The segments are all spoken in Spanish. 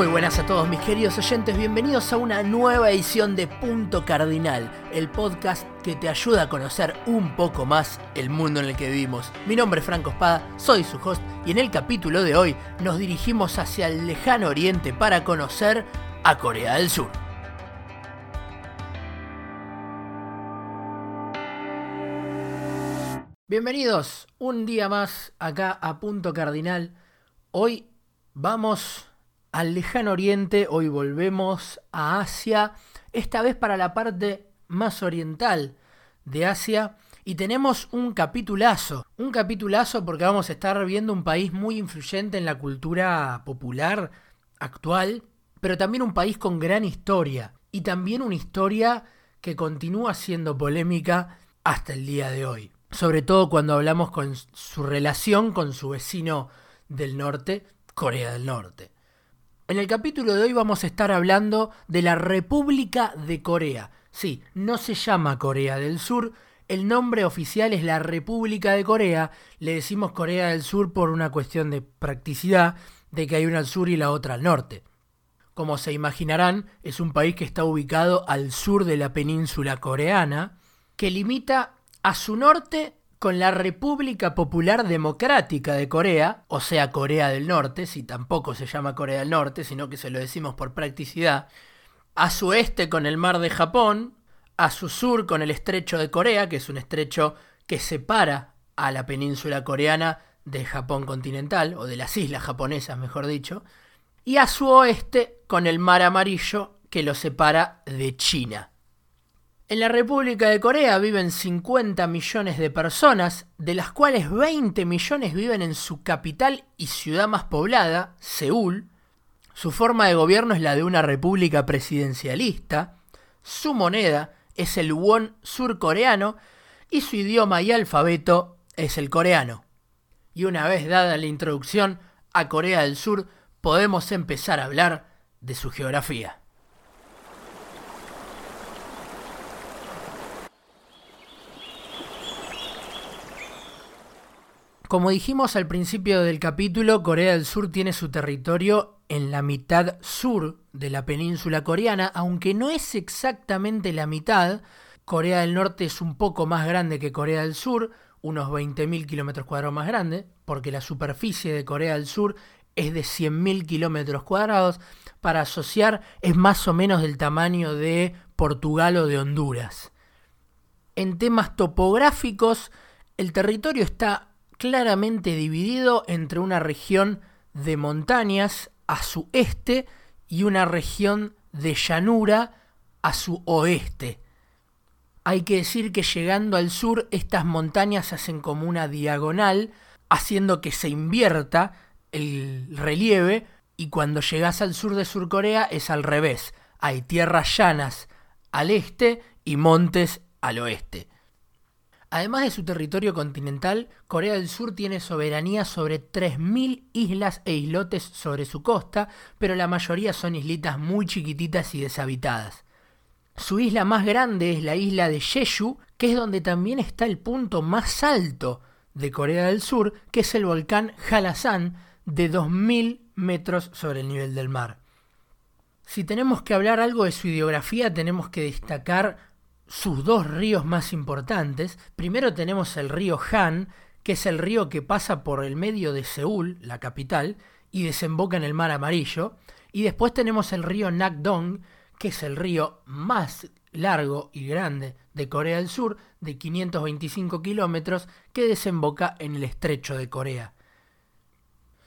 Muy buenas a todos mis queridos oyentes, bienvenidos a una nueva edición de Punto Cardinal, el podcast que te ayuda a conocer un poco más el mundo en el que vivimos. Mi nombre es Franco Espada, soy su host y en el capítulo de hoy nos dirigimos hacia el lejano oriente para conocer a Corea del Sur. Bienvenidos un día más acá a Punto Cardinal. Hoy vamos al lejano oriente, hoy volvemos a Asia, esta vez para la parte más oriental de Asia. Y tenemos un capitulazo, un capitulazo porque vamos a estar viendo un país muy influyente en la cultura popular actual, pero también un país con gran historia y también una historia que continúa siendo polémica hasta el día de hoy. Sobre todo cuando hablamos con su relación con su vecino del norte, Corea del Norte. En el capítulo de hoy vamos a estar hablando de la República de Corea. Sí, no se llama Corea del Sur, el nombre oficial es la República de Corea. Le decimos Corea del Sur por una cuestión de practicidad, de que hay una al sur y la otra al norte. Como se imaginarán, es un país que está ubicado al sur de la península coreana, que limita a su norte con la República Popular Democrática de Corea, o sea Corea del Norte, si tampoco se llama Corea del Norte, sino que se lo decimos por practicidad, a su este con el mar de Japón, a su sur con el estrecho de Corea, que es un estrecho que separa a la península coreana de Japón continental, o de las islas japonesas, mejor dicho, y a su oeste con el mar amarillo que lo separa de China. En la República de Corea viven 50 millones de personas, de las cuales 20 millones viven en su capital y ciudad más poblada, Seúl. Su forma de gobierno es la de una república presidencialista. Su moneda es el won surcoreano y su idioma y alfabeto es el coreano. Y una vez dada la introducción a Corea del Sur, podemos empezar a hablar de su geografía. Como dijimos al principio del capítulo, Corea del Sur tiene su territorio en la mitad sur de la península coreana, aunque no es exactamente la mitad. Corea del Norte es un poco más grande que Corea del Sur, unos 20.000 kilómetros cuadrados más grande, porque la superficie de Corea del Sur es de 100.000 kilómetros cuadrados. Para asociar, es más o menos del tamaño de Portugal o de Honduras. En temas topográficos, el territorio está claramente dividido entre una región de montañas a su este y una región de llanura a su oeste. Hay que decir que llegando al sur estas montañas hacen como una diagonal, haciendo que se invierta el relieve y cuando llegas al sur de Surcorea es al revés. Hay tierras llanas al este y montes al oeste. Además de su territorio continental, Corea del Sur tiene soberanía sobre 3.000 islas e islotes sobre su costa, pero la mayoría son islitas muy chiquititas y deshabitadas. Su isla más grande es la isla de Jeju, que es donde también está el punto más alto de Corea del Sur, que es el volcán Halasan, de 2.000 metros sobre el nivel del mar. Si tenemos que hablar algo de su ideografía, tenemos que destacar sus dos ríos más importantes. Primero tenemos el río Han, que es el río que pasa por el medio de Seúl, la capital, y desemboca en el mar amarillo. Y después tenemos el río Nakdong, que es el río más largo y grande de Corea del Sur, de 525 kilómetros, que desemboca en el estrecho de Corea.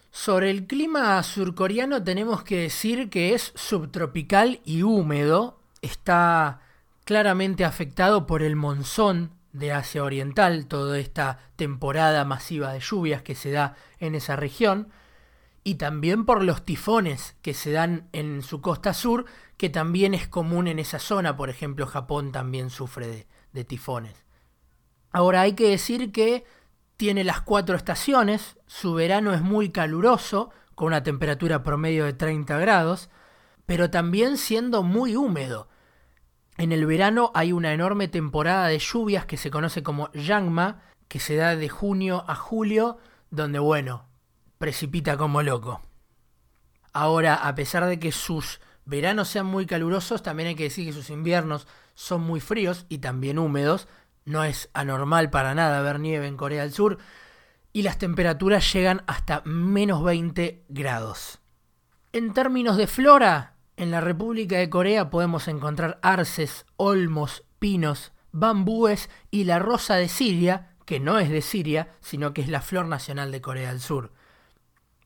Sobre el clima surcoreano tenemos que decir que es subtropical y húmedo. Está claramente afectado por el monzón de Asia Oriental, toda esta temporada masiva de lluvias que se da en esa región, y también por los tifones que se dan en su costa sur, que también es común en esa zona, por ejemplo Japón también sufre de, tifones. Ahora hay que decir que tiene las cuatro estaciones, su verano es muy caluroso, con una temperatura promedio de 30 grados, pero también siendo muy húmedo, en el verano hay una enorme temporada de lluvias que se conoce como Yangma, que se da de junio a julio, donde, bueno, precipita como loco. Ahora, a pesar de que sus veranos sean muy calurosos, también hay que decir que sus inviernos son muy fríos y también húmedos. No es anormal para nada ver nieve en Corea del Sur. Y las temperaturas llegan hasta menos 20 grados. En términos de flora, en la República de Corea podemos encontrar arces, olmos, pinos, bambúes y la rosa de Siria, que no es de Siria, sino que es la flor nacional de Corea del Sur.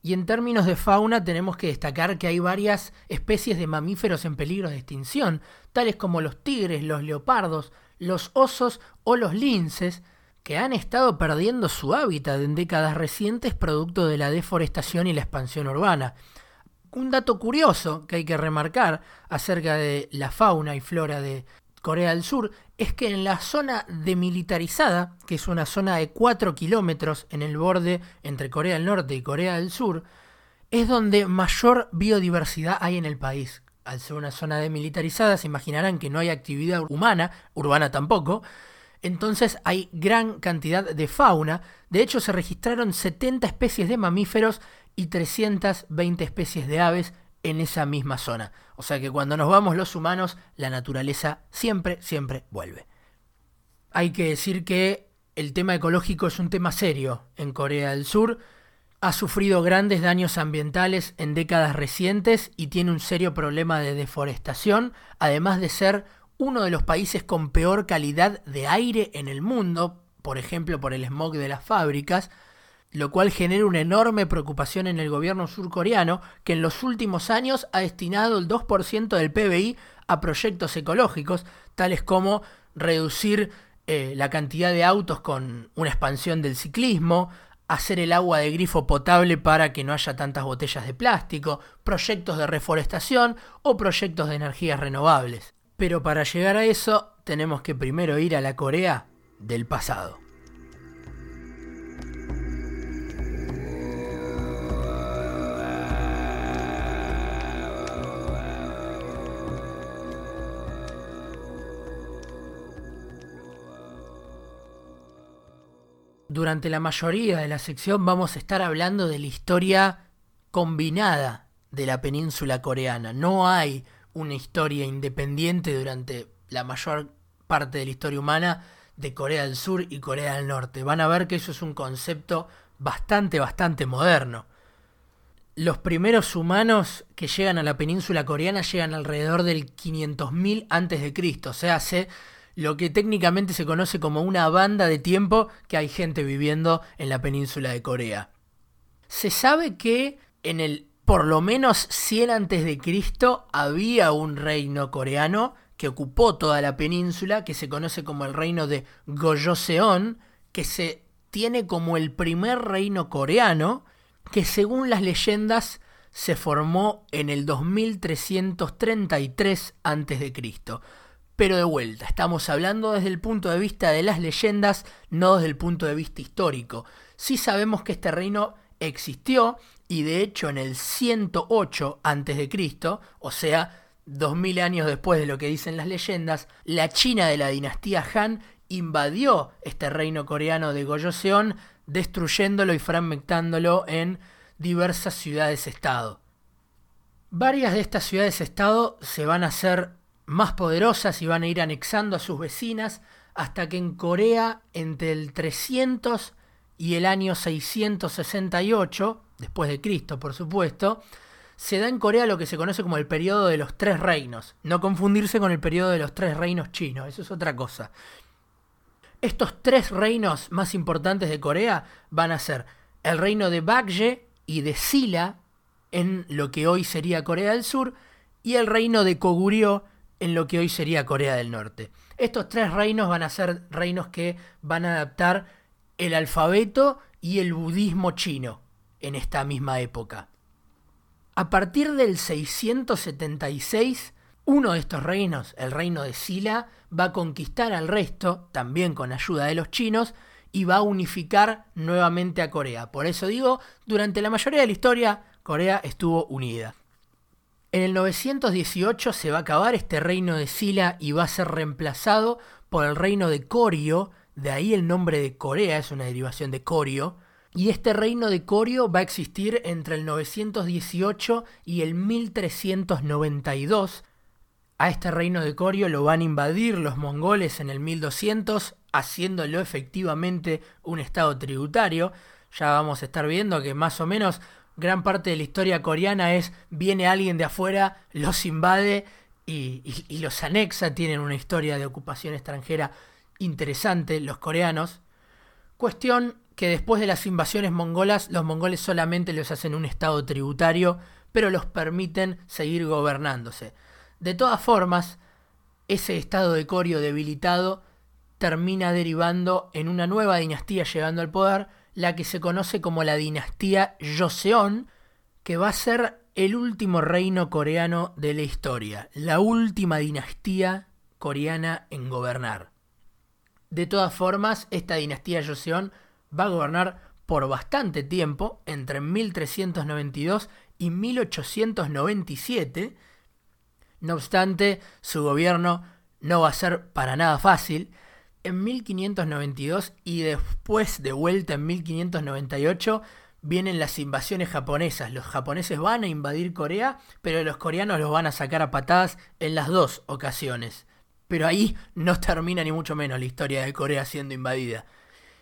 Y en términos de fauna tenemos que destacar que hay varias especies de mamíferos en peligro de extinción, tales como los tigres, los leopardos, los osos o los linces, que han estado perdiendo su hábitat en décadas recientes producto de la deforestación y la expansión urbana. Un dato curioso que hay que remarcar acerca de la fauna y flora de Corea del Sur es que en la zona demilitarizada, que es una zona de 4 kilómetros en el borde entre Corea del Norte y Corea del Sur, es donde mayor biodiversidad hay en el país. Al ser una zona demilitarizada, se imaginarán que no hay actividad humana, urbana tampoco, entonces hay gran cantidad de fauna. De hecho, se registraron 70 especies de mamíferos y 320 especies de aves en esa misma zona. O sea que cuando nos vamos los humanos, la naturaleza siempre, siempre vuelve. Hay que decir que el tema ecológico es un tema serio en Corea del Sur. Ha sufrido grandes daños ambientales en décadas recientes y tiene un serio problema de deforestación, además de ser uno de los países con peor calidad de aire en el mundo, por ejemplo por el smog de las fábricas, lo cual genera una enorme preocupación en el gobierno surcoreano, que en los últimos años ha destinado el 2% del PBI a proyectos ecológicos, tales como reducir eh, la cantidad de autos con una expansión del ciclismo, hacer el agua de grifo potable para que no haya tantas botellas de plástico, proyectos de reforestación o proyectos de energías renovables. Pero para llegar a eso tenemos que primero ir a la Corea del pasado. Durante la mayoría de la sección vamos a estar hablando de la historia combinada de la península coreana. No hay una historia independiente durante la mayor parte de la historia humana de Corea del Sur y Corea del Norte. Van a ver que eso es un concepto bastante, bastante moderno. Los primeros humanos que llegan a la península coreana llegan alrededor del 500.000 a.C., o sea, hace lo que técnicamente se conoce como una banda de tiempo que hay gente viviendo en la península de Corea. Se sabe que en el por lo menos 100 antes de Cristo había un reino coreano que ocupó toda la península, que se conoce como el reino de Gojoseon, que se tiene como el primer reino coreano, que según las leyendas se formó en el 2333 a.C. Pero de vuelta, estamos hablando desde el punto de vista de las leyendas, no desde el punto de vista histórico. Sí sabemos que este reino existió y de hecho en el 108 a.C., o sea, 2000 años después de lo que dicen las leyendas, la China de la dinastía Han invadió este reino coreano de Gojoseon, destruyéndolo y fragmentándolo en diversas ciudades-estado. Varias de estas ciudades-estado se van a hacer más poderosas y van a ir anexando a sus vecinas hasta que en Corea entre el 300 y el año 668, después de Cristo por supuesto, se da en Corea lo que se conoce como el periodo de los tres reinos. No confundirse con el periodo de los tres reinos chinos, eso es otra cosa. Estos tres reinos más importantes de Corea van a ser el reino de Bakje y de Silla en lo que hoy sería Corea del Sur y el reino de Koguryo en lo que hoy sería Corea del Norte. Estos tres reinos van a ser reinos que van a adaptar el alfabeto y el budismo chino en esta misma época. A partir del 676, uno de estos reinos, el reino de Silla, va a conquistar al resto, también con ayuda de los chinos, y va a unificar nuevamente a Corea. Por eso digo, durante la mayoría de la historia, Corea estuvo unida. En el 918 se va a acabar este reino de Sila y va a ser reemplazado por el reino de Corio, de ahí el nombre de Corea, es una derivación de Corio, Y este reino de Corio va a existir entre el 918 y el 1392. A este reino de Corio lo van a invadir los mongoles en el 1200, haciéndolo efectivamente un estado tributario. Ya vamos a estar viendo que más o menos gran parte de la historia coreana es viene alguien de afuera, los invade y, los anexa, tienen una historia de ocupación extranjera interesante los coreanos. Cuestión que después de las invasiones mongolas, los mongoles solamente los hacen un estado tributario, pero los permiten seguir gobernándose. De todas formas, ese estado de Corio debilitado termina derivando en una nueva dinastía llegando al poder, la que se conoce como la dinastía Joseon, que va a ser el último reino coreano de la historia, la última dinastía coreana en gobernar. De todas formas, esta dinastía Joseon va a gobernar por bastante tiempo, entre 1392 y 1897. No obstante, su gobierno no va a ser para nada fácil. En 1592 y después de vuelta en 1598 vienen las invasiones japonesas. Los japoneses van a invadir Corea, pero los coreanos los van a sacar a patadas en las dos ocasiones. Pero ahí no termina ni mucho menos la historia de Corea siendo invadida.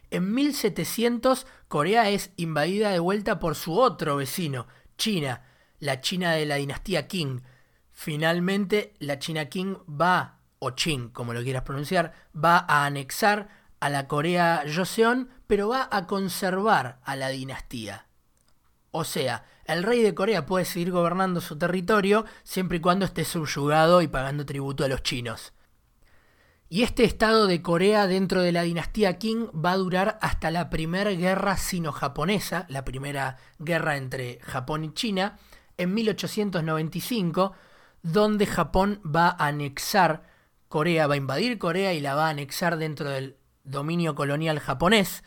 En 1700 Corea es invadida de vuelta por su otro vecino, China, la China de la dinastía Qing. Finalmente la China Qing va, o Qing como lo quieras pronunciar, va a anexar a la Corea Joseon, pero va a conservar a la dinastía. O sea, el rey de Corea puede seguir gobernando su territorio siempre y cuando esté subyugado y pagando tributo a los chinos. Y este estado de Corea dentro de la dinastía Qing va a durar hasta la primera guerra sino-japonesa, la primera guerra entre Japón y China, en 1895, donde Japón va a anexar Corea, va a invadir Corea y la va a anexar dentro del dominio colonial japonés.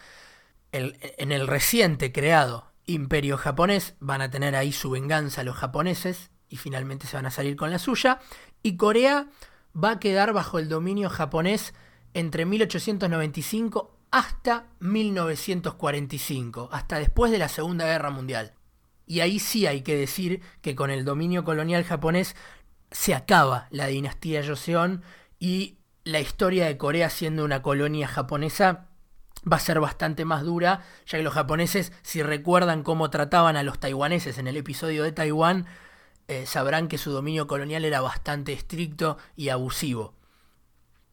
en el reciente creado imperio japonés van a tener ahí su venganza los japoneses y finalmente se van a salir con la suya. Y Corea va a quedar bajo el dominio japonés entre 1895 hasta 1945, hasta después de la Segunda Guerra Mundial. Y ahí sí hay que decir que con el dominio colonial japonés se acaba la dinastía Joseon y la historia de Corea siendo una colonia japonesa va a ser bastante más dura, ya que los japoneses, si recuerdan cómo trataban a los taiwaneses en el episodio de Taiwán, eh, sabrán que su dominio colonial era bastante estricto y abusivo.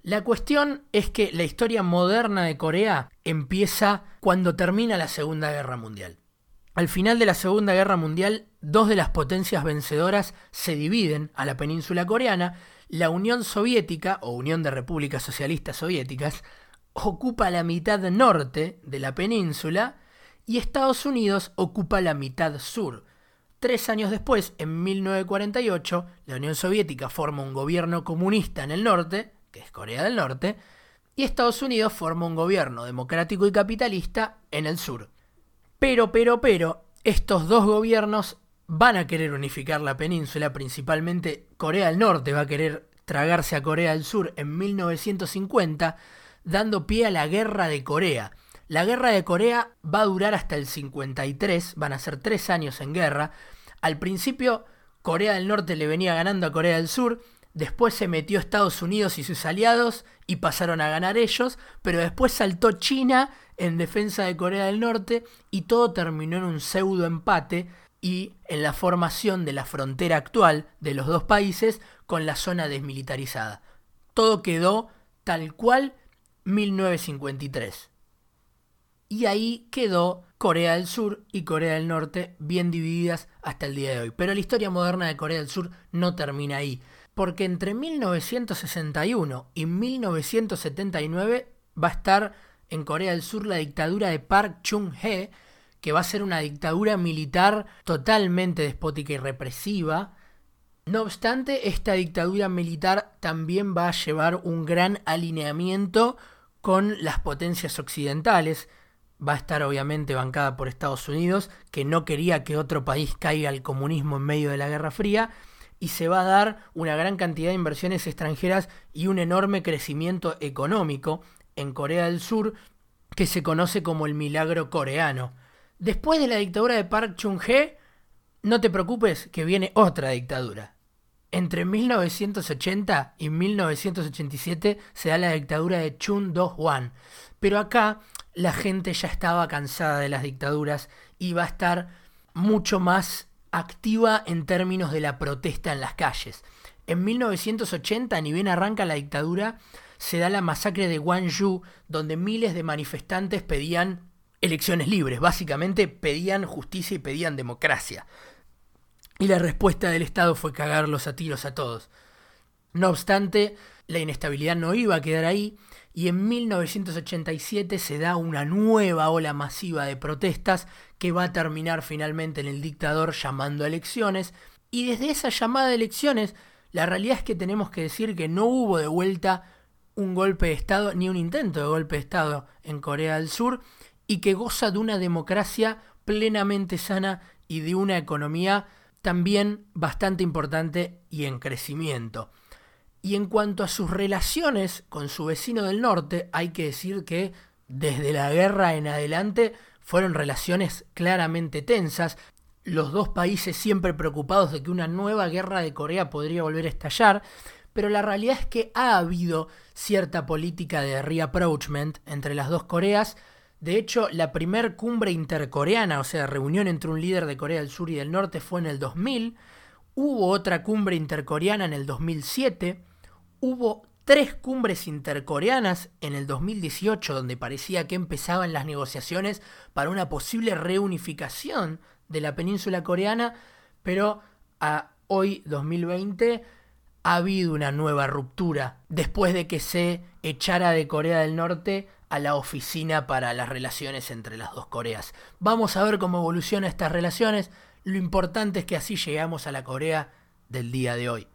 La cuestión es que la historia moderna de Corea empieza cuando termina la Segunda Guerra Mundial. Al final de la Segunda Guerra Mundial, dos de las potencias vencedoras se dividen a la península coreana. La Unión Soviética, o Unión de Repúblicas Socialistas Soviéticas, ocupa la mitad norte de la península y Estados Unidos ocupa la mitad sur. Tres años después, en 1948, la Unión Soviética forma un gobierno comunista en el norte, que es Corea del Norte, y Estados Unidos forma un gobierno democrático y capitalista en el sur. Pero, pero, pero, estos dos gobiernos van a querer unificar la península, principalmente Corea del Norte va a querer tragarse a Corea del Sur en 1950, dando pie a la Guerra de Corea. La Guerra de Corea va a durar hasta el 53, van a ser tres años en guerra, al principio Corea del Norte le venía ganando a Corea del Sur, después se metió Estados Unidos y sus aliados y pasaron a ganar ellos, pero después saltó China en defensa de Corea del Norte y todo terminó en un pseudo empate y en la formación de la frontera actual de los dos países con la zona desmilitarizada. Todo quedó tal cual 1953. Y ahí quedó Corea del Sur y Corea del Norte bien divididas hasta el día de hoy. Pero la historia moderna de Corea del Sur no termina ahí, porque entre 1961 y 1979 va a estar en Corea del Sur la dictadura de Park Chung-hee, que va a ser una dictadura militar totalmente despótica y represiva. No obstante, esta dictadura militar también va a llevar un gran alineamiento con las potencias occidentales, va a estar obviamente bancada por Estados Unidos, que no quería que otro país caiga al comunismo en medio de la Guerra Fría, y se va a dar una gran cantidad de inversiones extranjeras y un enorme crecimiento económico en Corea del Sur, que se conoce como el milagro coreano. Después de la dictadura de Park Chung-hee, no te preocupes que viene otra dictadura. Entre 1980 y 1987 se da la dictadura de Chun Do-hwan. Pero acá la gente ya estaba cansada de las dictaduras y va a estar mucho más activa en términos de la protesta en las calles. En 1980, ni bien arranca la dictadura, se da la masacre de Gwangju, donde miles de manifestantes pedían elecciones libres, básicamente pedían justicia y pedían democracia. Y la respuesta del Estado fue cagarlos a tiros a todos. No obstante, la inestabilidad no iba a quedar ahí y en 1987 se da una nueva ola masiva de protestas que va a terminar finalmente en el dictador llamando a elecciones y desde esa llamada de elecciones la realidad es que tenemos que decir que no hubo de vuelta un golpe de Estado ni un intento de golpe de Estado en Corea del Sur y que goza de una democracia plenamente sana y de una economía también bastante importante y en crecimiento. Y en cuanto a sus relaciones con su vecino del norte, hay que decir que desde la guerra en adelante fueron relaciones claramente tensas, los dos países siempre preocupados de que una nueva guerra de Corea podría volver a estallar, pero la realidad es que ha habido cierta política de reapproachment entre las dos Coreas. De hecho, la primer cumbre intercoreana, o sea, reunión entre un líder de Corea del Sur y del Norte, fue en el 2000. Hubo otra cumbre intercoreana en el 2007. Hubo tres cumbres intercoreanas en el 2018, donde parecía que empezaban las negociaciones para una posible reunificación de la península coreana, pero a hoy 2020 ha habido una nueva ruptura después de que se echara de Corea del Norte a la oficina para las relaciones entre las dos Coreas. Vamos a ver cómo evolucionan estas relaciones. Lo importante es que así llegamos a la Corea del día de hoy.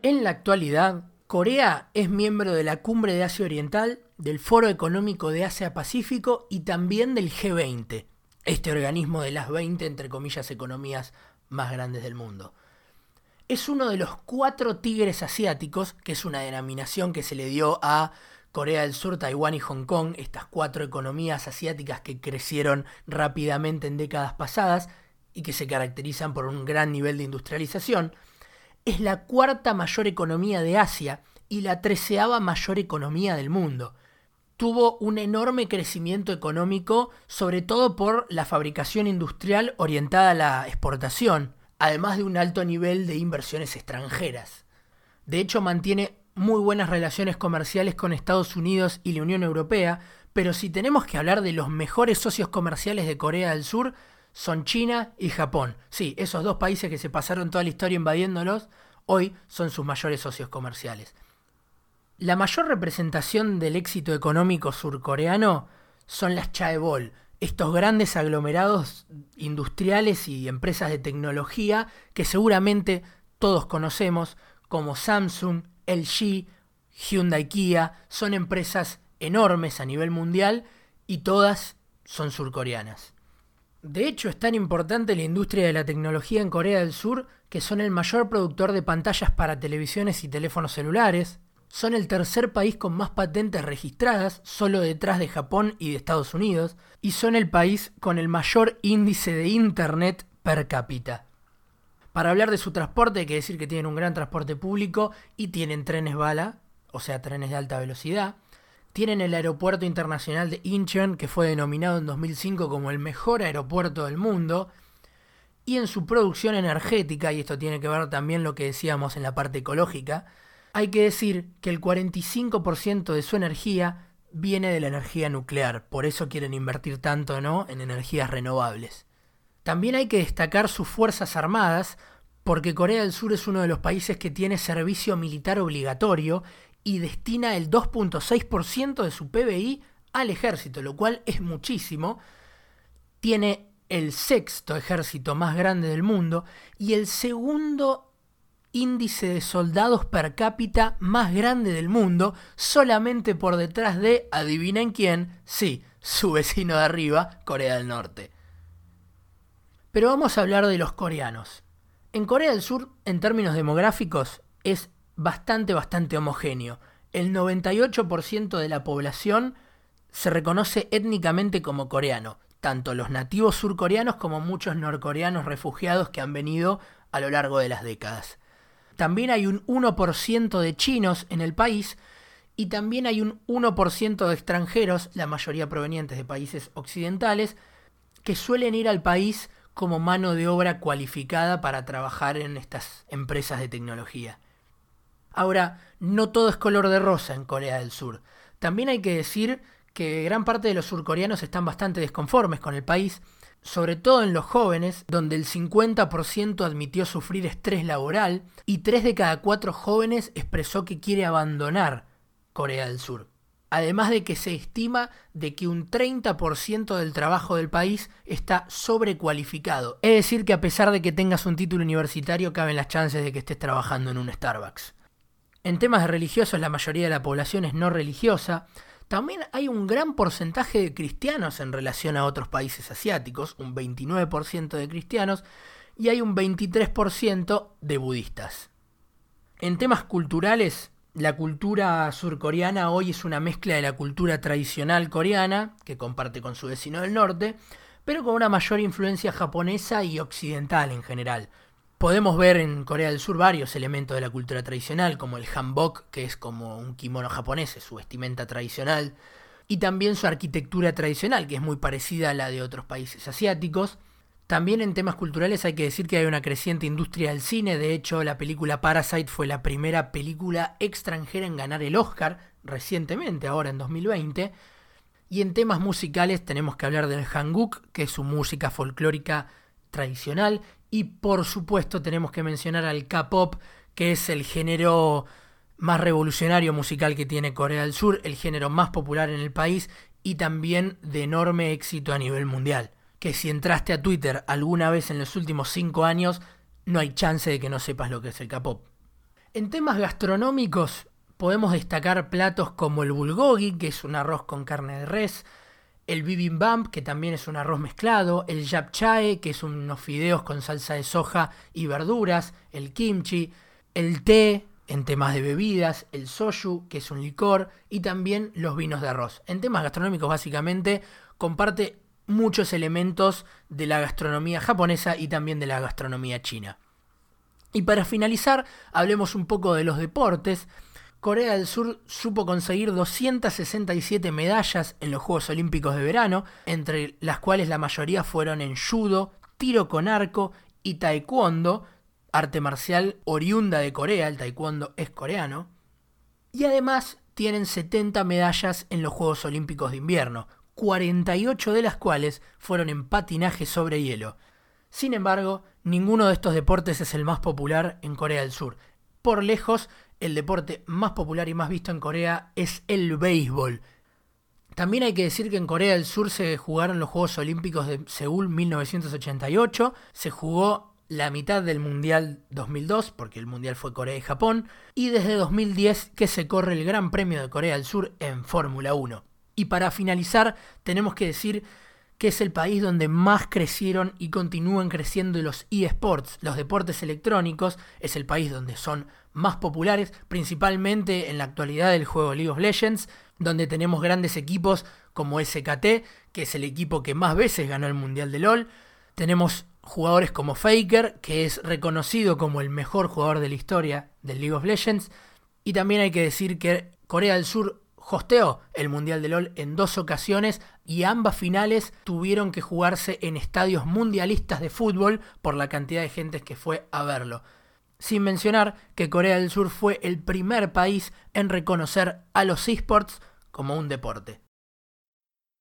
En la actualidad, Corea es miembro de la Cumbre de Asia Oriental, del Foro Económico de Asia-Pacífico y también del G20, este organismo de las 20, entre comillas, economías más grandes del mundo. Es uno de los cuatro tigres asiáticos, que es una denominación que se le dio a Corea del Sur, Taiwán y Hong Kong, estas cuatro economías asiáticas que crecieron rápidamente en décadas pasadas y que se caracterizan por un gran nivel de industrialización es la cuarta mayor economía de Asia y la treceava mayor economía del mundo. Tuvo un enorme crecimiento económico, sobre todo por la fabricación industrial orientada a la exportación, además de un alto nivel de inversiones extranjeras. De hecho, mantiene muy buenas relaciones comerciales con Estados Unidos y la Unión Europea, pero si tenemos que hablar de los mejores socios comerciales de Corea del Sur, son China y Japón. Sí, esos dos países que se pasaron toda la historia invadiéndolos, hoy son sus mayores socios comerciales. La mayor representación del éxito económico surcoreano son las chaebol, estos grandes aglomerados industriales y empresas de tecnología que seguramente todos conocemos como Samsung, LG, Hyundai Kia, son empresas enormes a nivel mundial y todas son surcoreanas. De hecho, es tan importante la industria de la tecnología en Corea del Sur que son el mayor productor de pantallas para televisiones y teléfonos celulares, son el tercer país con más patentes registradas, solo detrás de Japón y de Estados Unidos, y son el país con el mayor índice de Internet per cápita. Para hablar de su transporte hay que decir que tienen un gran transporte público y tienen trenes bala, o sea, trenes de alta velocidad. Tienen el aeropuerto internacional de Incheon, que fue denominado en 2005 como el mejor aeropuerto del mundo. Y en su producción energética, y esto tiene que ver también lo que decíamos en la parte ecológica, hay que decir que el 45% de su energía viene de la energía nuclear, por eso quieren invertir tanto ¿no? en energías renovables. También hay que destacar sus Fuerzas Armadas, porque Corea del Sur es uno de los países que tiene servicio militar obligatorio y destina el 2.6% de su PBI al ejército, lo cual es muchísimo. Tiene el sexto ejército más grande del mundo y el segundo índice de soldados per cápita más grande del mundo, solamente por detrás de, adivinen quién, sí, su vecino de arriba, Corea del Norte. Pero vamos a hablar de los coreanos. En Corea del Sur, en términos demográficos, es bastante, bastante homogéneo. El 98% de la población se reconoce étnicamente como coreano, tanto los nativos surcoreanos como muchos norcoreanos refugiados que han venido a lo largo de las décadas. También hay un 1% de chinos en el país y también hay un 1% de extranjeros, la mayoría provenientes de países occidentales, que suelen ir al país como mano de obra cualificada para trabajar en estas empresas de tecnología. Ahora, no todo es color de rosa en Corea del Sur. También hay que decir que gran parte de los surcoreanos están bastante desconformes con el país, sobre todo en los jóvenes, donde el 50% admitió sufrir estrés laboral y 3 de cada 4 jóvenes expresó que quiere abandonar Corea del Sur. Además de que se estima de que un 30% del trabajo del país está sobrecualificado. Es decir, que a pesar de que tengas un título universitario, caben las chances de que estés trabajando en un Starbucks. En temas religiosos, la mayoría de la población es no religiosa. También hay un gran porcentaje de cristianos en relación a otros países asiáticos, un 29% de cristianos, y hay un 23% de budistas. En temas culturales, la cultura surcoreana hoy es una mezcla de la cultura tradicional coreana, que comparte con su vecino del norte, pero con una mayor influencia japonesa y occidental en general. Podemos ver en Corea del Sur varios elementos de la cultura tradicional, como el hanbok, que es como un kimono japonés, su vestimenta tradicional, y también su arquitectura tradicional, que es muy parecida a la de otros países asiáticos. También en temas culturales hay que decir que hay una creciente industria del cine, de hecho la película Parasite fue la primera película extranjera en ganar el Oscar recientemente, ahora en 2020. Y en temas musicales tenemos que hablar del Hanguk, que es su música folclórica tradicional, y por supuesto tenemos que mencionar al K-pop, que es el género más revolucionario musical que tiene Corea del Sur, el género más popular en el país y también de enorme éxito a nivel mundial que si entraste a Twitter alguna vez en los últimos 5 años, no hay chance de que no sepas lo que es el K-pop. En temas gastronómicos, podemos destacar platos como el bulgogi, que es un arroz con carne de res, el bibimbap, que también es un arroz mezclado, el japchae, que es unos fideos con salsa de soja y verduras, el kimchi, el té, en temas de bebidas, el soju, que es un licor, y también los vinos de arroz. En temas gastronómicos, básicamente, comparte muchos elementos de la gastronomía japonesa y también de la gastronomía china. Y para finalizar, hablemos un poco de los deportes. Corea del Sur supo conseguir 267 medallas en los Juegos Olímpicos de verano, entre las cuales la mayoría fueron en judo, tiro con arco y taekwondo, arte marcial oriunda de Corea, el taekwondo es coreano. Y además tienen 70 medallas en los Juegos Olímpicos de invierno, 48 de las cuales fueron en patinaje sobre hielo. Sin embargo, ninguno de estos deportes es el más popular en Corea del Sur. Por lejos, el deporte más popular y más visto en Corea es el béisbol. También hay que decir que en Corea del Sur se jugaron los Juegos Olímpicos de Seúl 1988, se jugó la mitad del Mundial 2002, porque el Mundial fue Corea y Japón, y desde 2010 que se corre el Gran Premio de Corea del Sur en Fórmula 1. Y para finalizar, tenemos que decir que es el país donde más crecieron y continúan creciendo los eSports, los deportes electrónicos, es el país donde son más populares, principalmente en la actualidad del juego League of Legends, donde tenemos grandes equipos como SKT, que es el equipo que más veces ganó el Mundial de LOL, tenemos jugadores como Faker, que es reconocido como el mejor jugador de la historia del League of Legends, y también hay que decir que Corea del Sur hosteó el Mundial de LOL en dos ocasiones y ambas finales tuvieron que jugarse en estadios mundialistas de fútbol por la cantidad de gente que fue a verlo. Sin mencionar que Corea del Sur fue el primer país en reconocer a los esports como un deporte.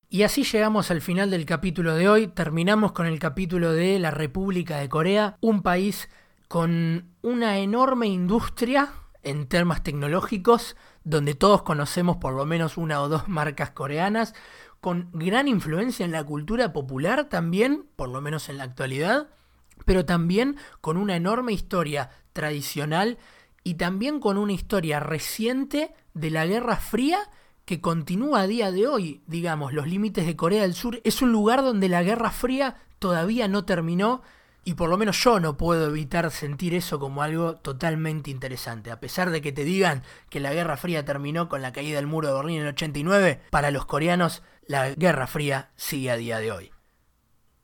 Y así llegamos al final del capítulo de hoy, terminamos con el capítulo de la República de Corea, un país con una enorme industria en temas tecnológicos, donde todos conocemos por lo menos una o dos marcas coreanas, con gran influencia en la cultura popular también, por lo menos en la actualidad, pero también con una enorme historia tradicional y también con una historia reciente de la Guerra Fría que continúa a día de hoy, digamos, los límites de Corea del Sur. Es un lugar donde la Guerra Fría todavía no terminó y por lo menos yo no puedo evitar sentir eso como algo totalmente interesante. A pesar de que te digan que la Guerra Fría terminó con la caída del muro de Berlín en el 89, para los coreanos la Guerra Fría sigue a día de hoy.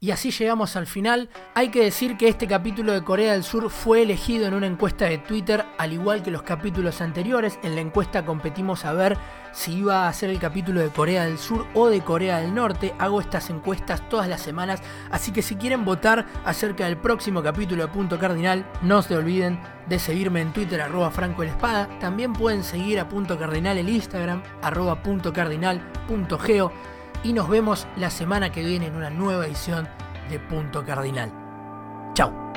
Y así llegamos al final. Hay que decir que este capítulo de Corea del Sur fue elegido en una encuesta de Twitter, al igual que los capítulos anteriores. En la encuesta competimos a ver si iba a ser el capítulo de Corea del Sur o de Corea del Norte. Hago estas encuestas todas las semanas, así que si quieren votar acerca del próximo capítulo de Punto Cardinal, no se olviden de seguirme en Twitter arroba Franco el Espada. También pueden seguir a Punto Cardinal el Instagram arroba punto cardinal punto geo y nos vemos la semana que viene en una nueva edición de Punto Cardinal. Chao.